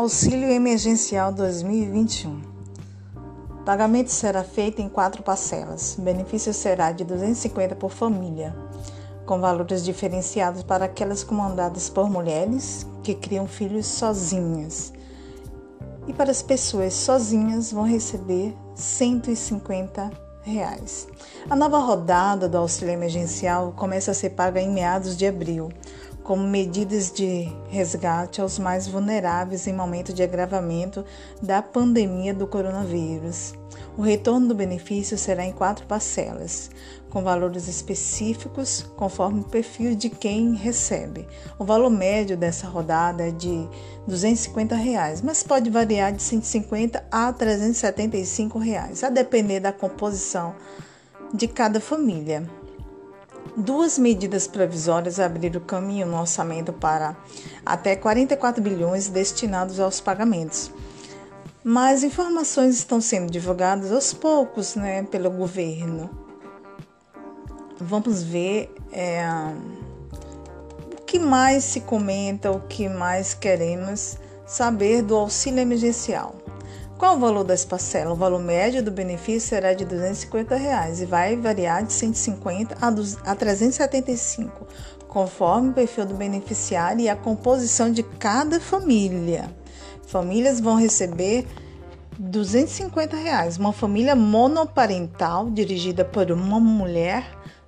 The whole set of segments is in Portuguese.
Auxílio Emergencial 2021. Pagamento será feito em quatro parcelas. O benefício será de 250 por família, com valores diferenciados para aquelas comandadas por mulheres que criam filhos sozinhas. E para as pessoas sozinhas vão receber 150 reais. A nova rodada do auxílio emergencial começa a ser paga em meados de abril como medidas de resgate aos mais vulneráveis em momento de agravamento da pandemia do coronavírus. O retorno do benefício será em quatro parcelas, com valores específicos conforme o perfil de quem recebe. O valor médio dessa rodada é de 250 reais, mas pode variar de 150 a 375 reais, a depender da composição de cada família. Duas medidas provisórias abriram caminho no orçamento para até 44 bilhões destinados aos pagamentos. Mas informações estão sendo divulgadas aos poucos né, pelo governo. Vamos ver é, o que mais se comenta, o que mais queremos saber do auxílio emergencial. Qual o valor das parcelas? O valor médio do benefício será de 250 reais e vai variar de 150 a 375, conforme o perfil do beneficiário e a composição de cada família. Famílias vão receber 250 reais. Uma família monoparental dirigida por uma mulher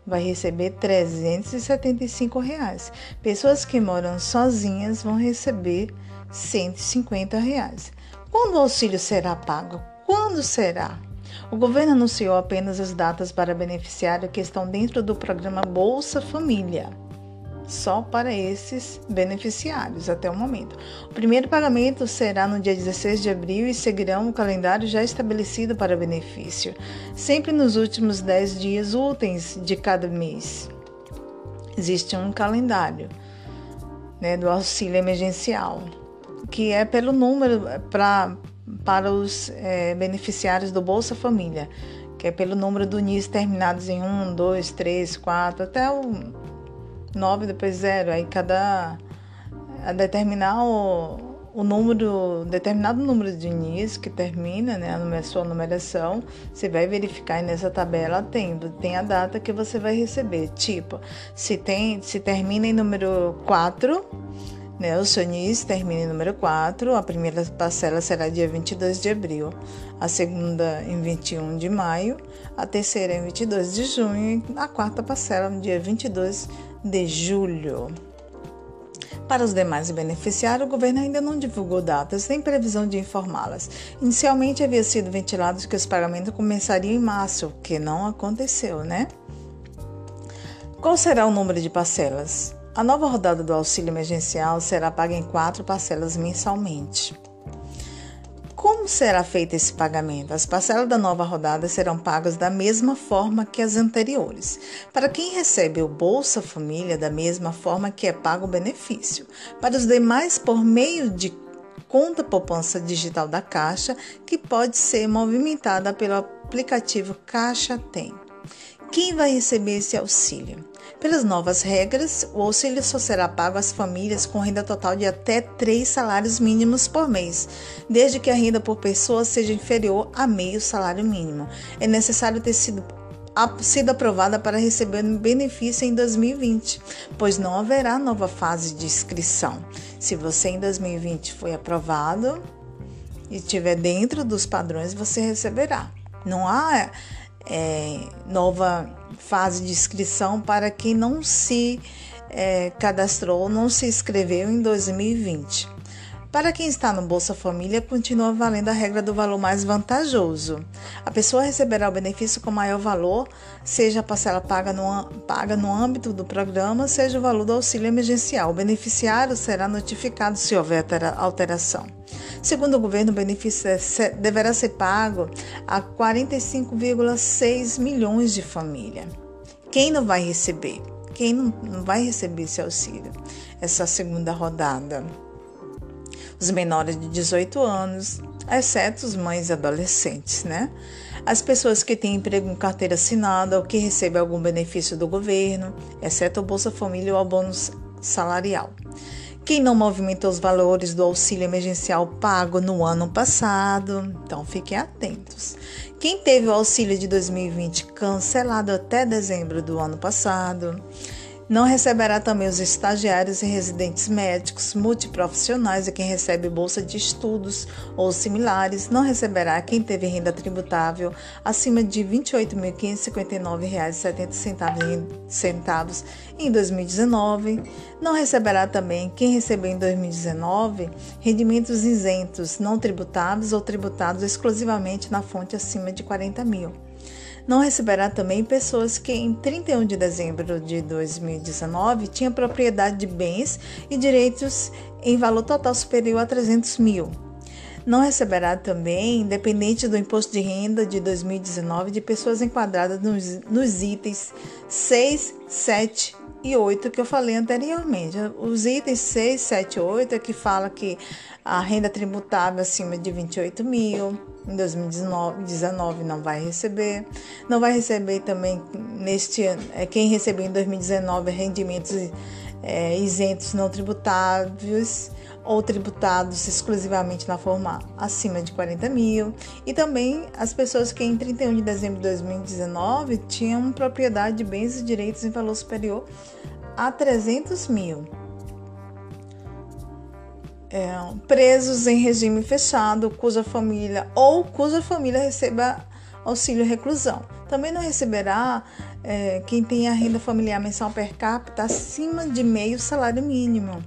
vai receber 375 reais. Pessoas que moram sozinhas vão receber 150 reais. Quando o auxílio será pago? Quando será? O governo anunciou apenas as datas para beneficiários que estão dentro do programa Bolsa Família. Só para esses beneficiários até o momento. O primeiro pagamento será no dia 16 de abril e seguirão o calendário já estabelecido para benefício, sempre nos últimos 10 dias úteis de cada mês. Existe um calendário né, do auxílio emergencial que é pelo número pra, para os é, beneficiários do Bolsa Família, que é pelo número do NIS terminados em 1, 2, 3, 4, até o 9, depois 0. Aí cada. A determinar o, o número, determinado número de NIS que termina, né, a sua numeração, você vai verificar nessa tabela tem, tem a data que você vai receber. Tipo, se tem, se termina em número 4, né? O Sonis termina em número 4, a primeira parcela será dia 22 de abril, a segunda em 21 de maio, a terceira em 22 de junho e a quarta parcela no dia 22 de julho. Para os demais beneficiários, o governo ainda não divulgou datas nem previsão de informá-las. Inicialmente havia sido ventilado que os pagamentos começariam em março, o que não aconteceu, né? Qual será o número de parcelas? A nova rodada do auxílio emergencial será paga em quatro parcelas mensalmente. Como será feito esse pagamento? As parcelas da nova rodada serão pagas da mesma forma que as anteriores. Para quem recebe o Bolsa Família, da mesma forma que é pago o benefício. Para os demais, por meio de conta poupança digital da Caixa, que pode ser movimentada pelo aplicativo Caixa Tem. Quem vai receber esse auxílio? Pelas novas regras, o auxílio só será pago às famílias com renda total de até três salários mínimos por mês, desde que a renda por pessoa seja inferior a meio salário mínimo. É necessário ter sido sido aprovada para receber o benefício em 2020, pois não haverá nova fase de inscrição. Se você em 2020 foi aprovado e estiver dentro dos padrões, você receberá. Não há é, nova fase de inscrição para quem não se é, cadastrou, não se inscreveu em 2020. Para quem está no Bolsa Família, continua valendo a regra do valor mais vantajoso. A pessoa receberá o benefício com maior valor, seja a parcela paga no, paga no âmbito do programa, seja o valor do auxílio emergencial. O beneficiário será notificado se houver alteração. Segundo o governo, o benefício é deverá ser pago a 45,6 milhões de famílias. Quem não vai receber? Quem não, não vai receber esse auxílio? Essa segunda rodada? Os menores de 18 anos, exceto os mães adolescentes, né? As pessoas que têm emprego com carteira assinada ou que recebem algum benefício do governo, exceto o Bolsa Família ou o bônus salarial Quem não movimentou os valores do auxílio emergencial pago no ano passado, então fiquem atentos. Quem teve o auxílio de 2020 cancelado até dezembro do ano passado, não receberá também os estagiários e residentes médicos multiprofissionais e quem recebe bolsa de estudos ou similares. Não receberá quem teve renda tributável acima de R$ 28.559,70 em 2019. Não receberá também quem recebeu em 2019 rendimentos isentos não tributáveis ou tributados exclusivamente na fonte acima de 40 mil. Não receberá também pessoas que em 31 de dezembro de 2019 tinham propriedade de bens e direitos em valor total superior a 300 mil. Não receberá também, independente do imposto de renda de 2019, de pessoas enquadradas nos, nos itens 6, 7 e 8 que eu falei anteriormente. Os itens 6, 7 e 8 é que fala que a renda tributável acima de 28 mil em 2019 não vai receber. Não vai receber também neste ano, é, quem recebeu em 2019 rendimentos é, isentos não tributáveis ou tributados exclusivamente na forma acima de 40 mil, e também as pessoas que em 31 de dezembro de 2019 tinham propriedade de bens e direitos em valor superior a 300 mil. É, presos em regime fechado, cuja família ou cuja família receba auxílio reclusão. Também não receberá é, quem tenha renda familiar mensal per capita acima de meio salário mínimo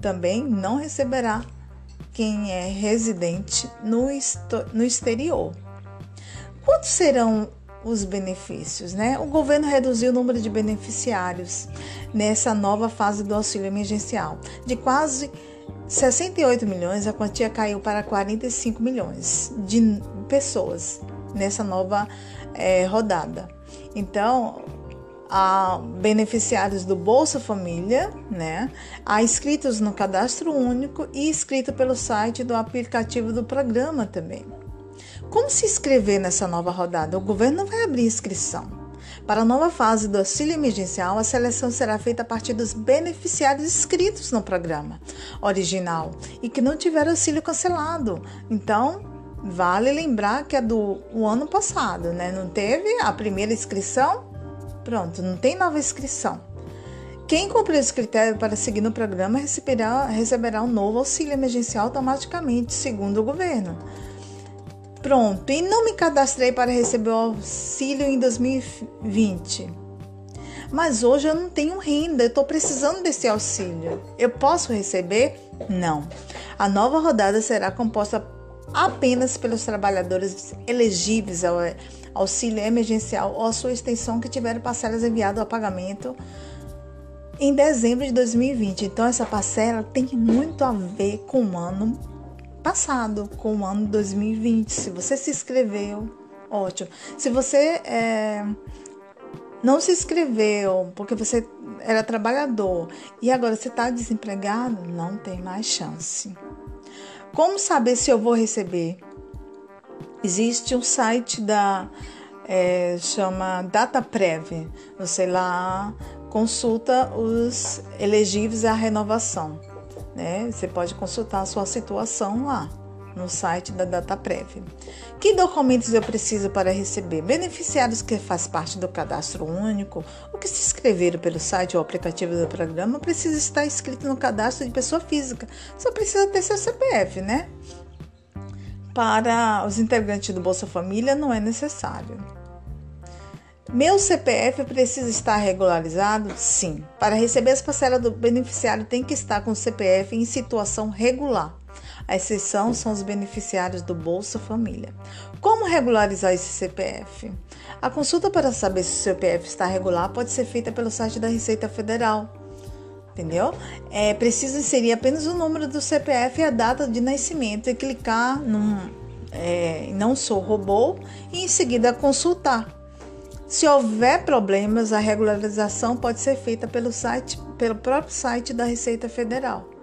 também não receberá quem é residente no, no exterior. Quantos serão os benefícios, né? O governo reduziu o número de beneficiários nessa nova fase do auxílio emergencial. De quase 68 milhões, a quantia caiu para 45 milhões de pessoas nessa nova é, rodada. Então, a beneficiários do Bolsa Família, né? A inscritos no cadastro único e inscrito pelo site do aplicativo do programa também. Como se inscrever nessa nova rodada? O governo vai abrir inscrição. Para a nova fase do auxílio emergencial, a seleção será feita a partir dos beneficiários inscritos no programa original e que não tiveram auxílio cancelado. Então, vale lembrar que é do ano passado, né? Não teve a primeira inscrição? Pronto, não tem nova inscrição. Quem cumprir os critérios para seguir no programa receberá, receberá um novo auxílio emergencial automaticamente, segundo o governo. Pronto, e não me cadastrei para receber o auxílio em 2020. Mas hoje eu não tenho renda, eu estou precisando desse auxílio. Eu posso receber? Não. A nova rodada será composta apenas pelos trabalhadores elegíveis ao auxílio emergencial ou a sua extensão que tiveram parcelas enviadas ao pagamento em dezembro de 2020. Então, essa parcela tem muito a ver com o ano passado, com o ano 2020. Se você se inscreveu, ótimo. Se você é, não se inscreveu porque você era trabalhador e agora você está desempregado, não tem mais chance. Como saber se eu vou receber? Existe um site da é, chama DataPrev. Você lá consulta os elegíveis à renovação. Né? Você pode consultar a sua situação lá no site da DataPrev. Que documentos eu preciso para receber? Beneficiários que fazem parte do cadastro único ou que se inscreveram pelo site ou aplicativo do programa precisam estar inscrito no cadastro de pessoa física. Só precisa ter seu CPF, né? Para os integrantes do Bolsa Família não é necessário. Meu CPF precisa estar regularizado? Sim. Para receber as parcelas do beneficiário, tem que estar com o CPF em situação regular. A exceção são os beneficiários do Bolsa Família. Como regularizar esse CPF? A consulta para saber se o CPF está regular pode ser feita pelo site da Receita Federal. Entendeu? É preciso inserir apenas o número do CPF e a data de nascimento e clicar num é, Não Sou Robô e em seguida consultar. Se houver problemas, a regularização pode ser feita pelo site, pelo próprio site da Receita Federal.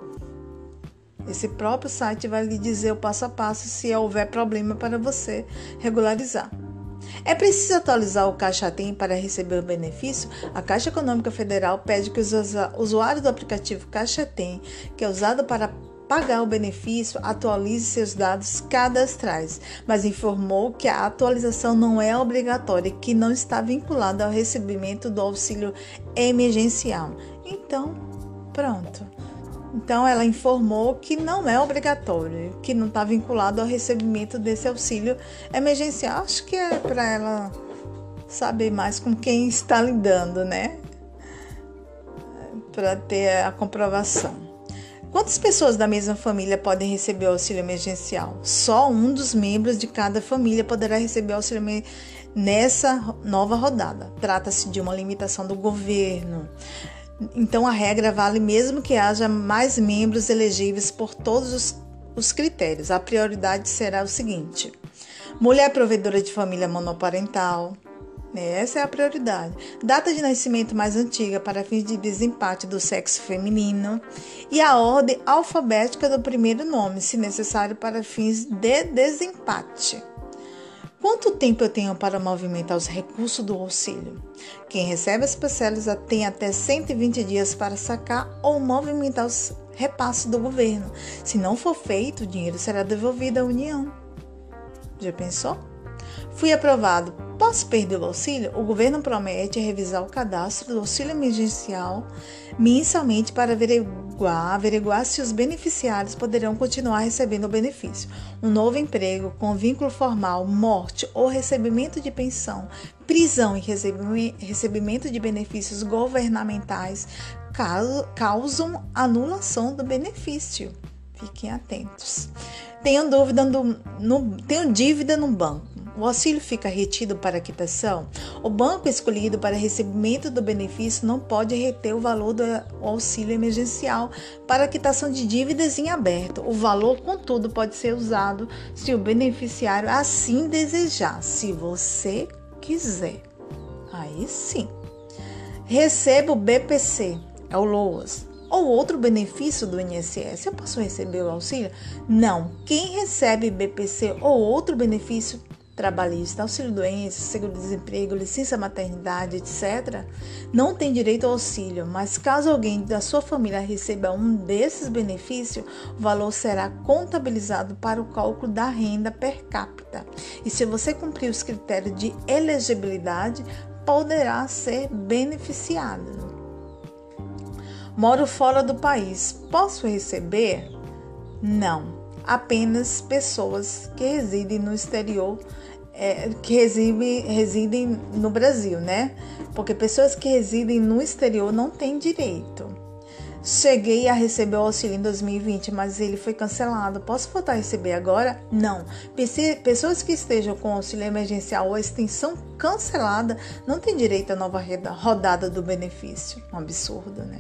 Esse próprio site vai lhe dizer o passo a passo se houver problema para você regularizar. É preciso atualizar o Caixa Tem para receber o benefício? A Caixa Econômica Federal pede que os usuários do aplicativo Caixa Tem, que é usado para pagar o benefício, atualize seus dados cadastrais, mas informou que a atualização não é obrigatória e que não está vinculada ao recebimento do auxílio emergencial. Então, pronto. Então ela informou que não é obrigatório, que não está vinculado ao recebimento desse auxílio emergencial. Acho que é para ela saber mais com quem está lidando, né? Para ter a comprovação. Quantas pessoas da mesma família podem receber o auxílio emergencial? Só um dos membros de cada família poderá receber o auxílio nessa nova rodada. Trata-se de uma limitação do governo. Então a regra vale mesmo que haja mais membros elegíveis por todos os, os critérios. A prioridade será o seguinte: mulher provedora de família monoparental. Né? Essa é a prioridade. Data de nascimento mais antiga para fins de desempate do sexo feminino e a ordem alfabética do primeiro nome, se necessário para fins de desempate. Quanto tempo eu tenho para movimentar os recursos do auxílio? Quem recebe as parcelas tem até 120 dias para sacar ou movimentar os repasses do governo. Se não for feito, o dinheiro será devolvido à União. Já pensou? Fui aprovado. Posso perder o auxílio? O governo promete revisar o cadastro do auxílio emergencial mensalmente para averiguar, averiguar se os beneficiários poderão continuar recebendo o benefício. Um novo emprego com vínculo formal, morte ou recebimento de pensão, prisão e recebimento de benefícios governamentais causam anulação do benefício. Fiquem atentos. Tenho dúvida no, no, tenho dívida no banco o auxílio fica retido para quitação, o banco escolhido para recebimento do benefício não pode reter o valor do auxílio emergencial para quitação de dívidas em aberto. O valor, contudo, pode ser usado se o beneficiário assim desejar, se você quiser. Aí sim. Receba o BPC, é o LOAS ou outro benefício do INSS. Eu posso receber o auxílio? Não. Quem recebe BPC ou outro benefício trabalhista, auxílio-doença, seguro-desemprego, licença maternidade, etc., não tem direito ao auxílio, mas caso alguém da sua família receba um desses benefícios, o valor será contabilizado para o cálculo da renda per capita. E se você cumprir os critérios de elegibilidade, poderá ser beneficiado. Moro fora do país, posso receber? Não apenas pessoas que residem no exterior, é, que residem, residem no Brasil, né? Porque pessoas que residem no exterior não têm direito. Cheguei a receber o auxílio em 2020, mas ele foi cancelado. Posso voltar a receber agora? Não. Pessoas que estejam com auxílio emergencial ou extensão cancelada não têm direito à nova rodada do benefício. Um absurdo, né?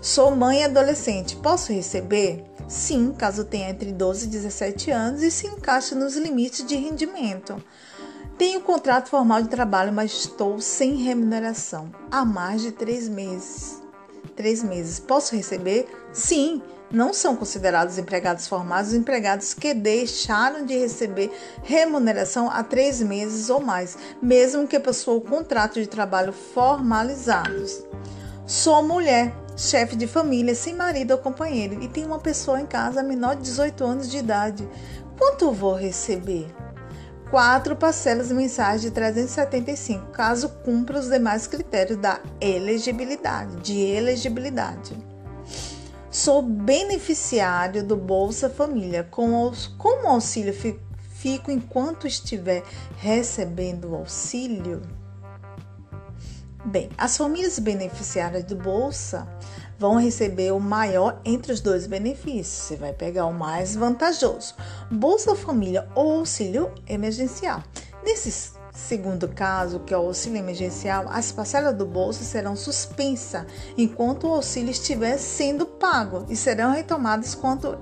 Sou mãe adolescente. Posso receber? Sim, caso tenha entre 12 e 17 anos e se encaixe nos limites de rendimento. Tenho contrato formal de trabalho, mas estou sem remuneração há mais de três meses três meses. Posso receber? Sim, não são considerados empregados formais os empregados que deixaram de receber remuneração há três meses ou mais, mesmo que possuam contrato de trabalho formalizados. Sou mulher, chefe de família, sem marido ou companheiro e tenho uma pessoa em casa menor de 18 anos de idade. Quanto vou receber? quatro parcelas mensais de 375, caso cumpra os demais critérios da elegibilidade, de elegibilidade. Sou beneficiário do Bolsa Família. Com como auxílio fico enquanto estiver recebendo o auxílio? Bem, as famílias beneficiárias do Bolsa vão receber o maior entre os dois benefícios. Você vai pegar o mais vantajoso: Bolsa Família ou auxílio emergencial. Nesse segundo caso, que é o auxílio emergencial, as parcelas do bolso serão suspensas enquanto o auxílio estiver sendo pago e serão retomadas quando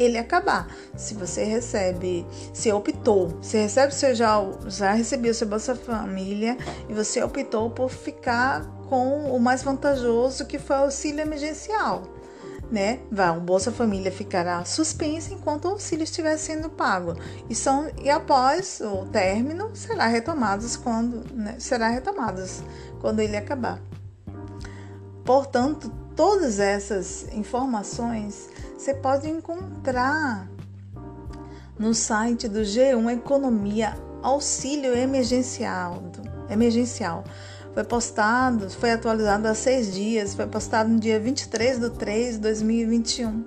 ele acabar. Se você recebe, se optou, se recebe, você já, já recebeu seu Bolsa Família e você optou por ficar com o mais vantajoso que foi o auxílio emergencial. né? Vai, o Bolsa Família ficará suspenso enquanto o auxílio estiver sendo pago. E, são, e após o término, será retomados quando né, será retomados quando ele acabar. Portanto, todas essas informações você pode encontrar no site do G1 Economia Auxílio Emergencial. emergencial. Foi postado, foi atualizado há seis dias, foi postado no dia 23 de 3 de 2021,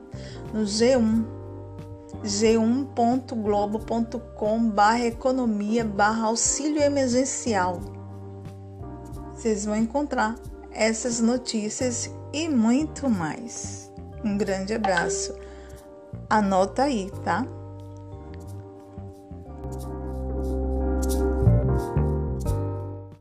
no G1, g1.globo.com barra economia barra auxílio emergencial. Vocês vão encontrar essas notícias e muito mais. Um grande abraço. Anota aí, tá?